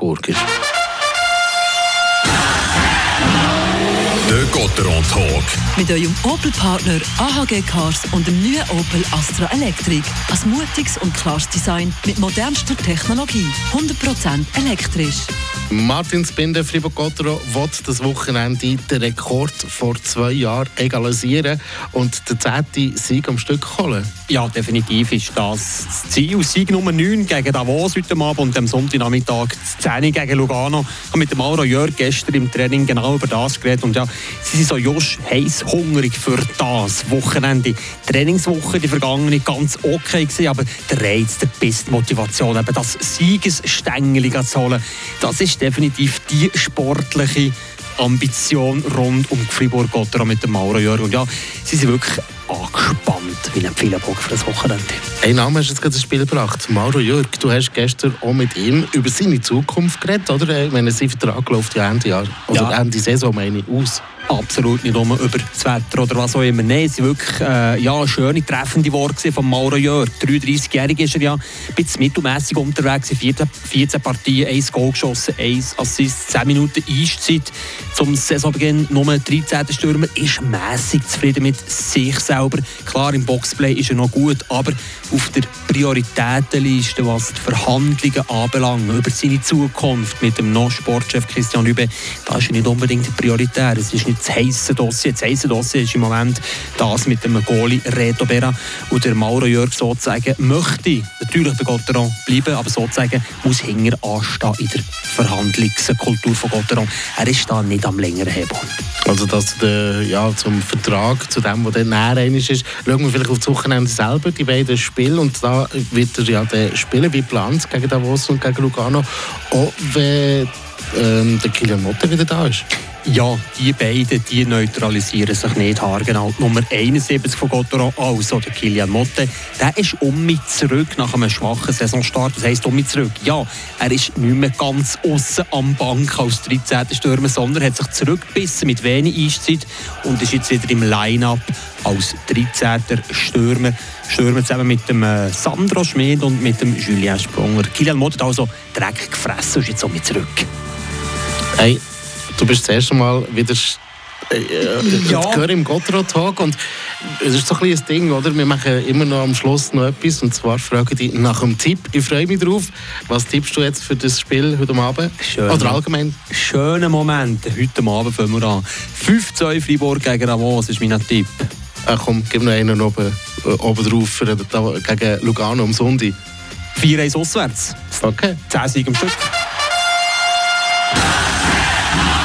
Burger. Der Gotteron Talk. Mit eurem Opel-Partner AHG Cars und dem neuen Opel Astra Electric. Ein mutiges und klares Design mit modernster Technologie. 100% elektrisch. Martin Spinde, Fribourg-Gottero, will das Wochenende den Rekord vor zwei Jahren egalisieren und den zehnten Sieg am Stück holen. Ja, definitiv ist das das Ziel. Sieg Nummer 9 gegen Davos heute Abend und am Sonntagnachmittag 10 gegen Lugano. Ich habe mit dem Mauro Jörg gestern im Training genau über das geredet und ja, sie sind so just heiß hungrig für das Wochenende. Die Trainingswoche, die vergangene, ganz okay gewesen, aber der Reiz, der Biss, die Motivation, eben das Siegesstängel zu holen, das ist definitiv die sportliche Ambition rund um Fribourg-Gotteron mit dem Mauro Jörg. Und ja, sie sind wirklich angespannt wie ein Pfeilenbock für das Wochenende. Ein Name hast du jetzt gerade ins Spiel gebracht. Mauro Jörg, du hast gestern auch mit ihm über seine Zukunft geredet, oder? Ich meine, sein Vertrag läuft ja Ende Jahr, oder Ja. Ende Saison meine ich, aus. absolut nicht nur über das Wetter oder was auch immer. Nein, es waren wirklich äh, ja, schöne, treffende Worte von Mauro Jörg. 33-Jährig ist er ja, ein bisschen mittelmässig unterwegs, in 14, 14 Partien, 1 Goal geschossen, 1 Assist, 10 Minuten Eiszeit. Zum Saisonbeginn nur 13. Stürmer, ist mässig zufrieden mit sich selber. Klar, im Boxplay ist er noch gut, aber auf der Prioritätenliste, was die Verhandlungen anbelangt, über seine Zukunft mit dem noch Sportchef Christian Lübe, da ist nicht unbedingt prioritär. Es ist nicht das heisse Dossier. Das heisse Dossier ist im Moment das mit dem Goalie Reto Berra. Und der Mauro Jörg sozusagen möchte natürlich bei Gotteron bleiben, aber sozusagen muss hinter anstehen in der Verhandlungskultur von Gotteron. Er ist da nicht am längeren Hebel. Also das der, ja, zum Vertrag, zu dem, dann näher einig ist, schauen wir vielleicht auf das Wochenende selber, die beiden Spiele. Und da wird er ja dann spielen wie geplant gegen Davos und gegen Lugano. Auch wenn ähm, der Kilian Motte wieder da ist. Ja, die beiden die neutralisieren sich nicht haargenau. Nummer 71 von Gotteron, also der Kilian Motte, der ist um mich zurück nach einem schwachen Saisonstart. Das heisst um mich zurück. Ja, er ist nicht mehr ganz außen am Bank als 13. Stürmer, sondern hat sich zurückgebissen mit wenig Eiszeit und ist jetzt wieder im Line-Up als 13. Stürmer. Stürmer zusammen mit dem äh, Sandro Schmid und mit dem Julien Sprunger. Kilian Motte hat also Dreck gefressen und ist jetzt um mich zurück. Hey, du bist das erste Mal wieder äh, Ja. ja. im Gotteron-Talk und es ist so ein kleines Ding, oder? Wir machen immer noch am Schluss noch etwas und zwar frage ich dich nach einem Tipp. Ich freue mich drauf. Was tippst du jetzt für das Spiel heute Abend? Schön. Oder allgemein? Schöne Momente. Heute Abend fangen wir an. 5-2 Freiburg gegen Ramos ist mein Tipp. Äh, komm, gib noch einen oben, äh, oben drauf für, da, gegen Lugano am Sonntag. 4-1 auswärts. Okay. 10 Siege am Stück.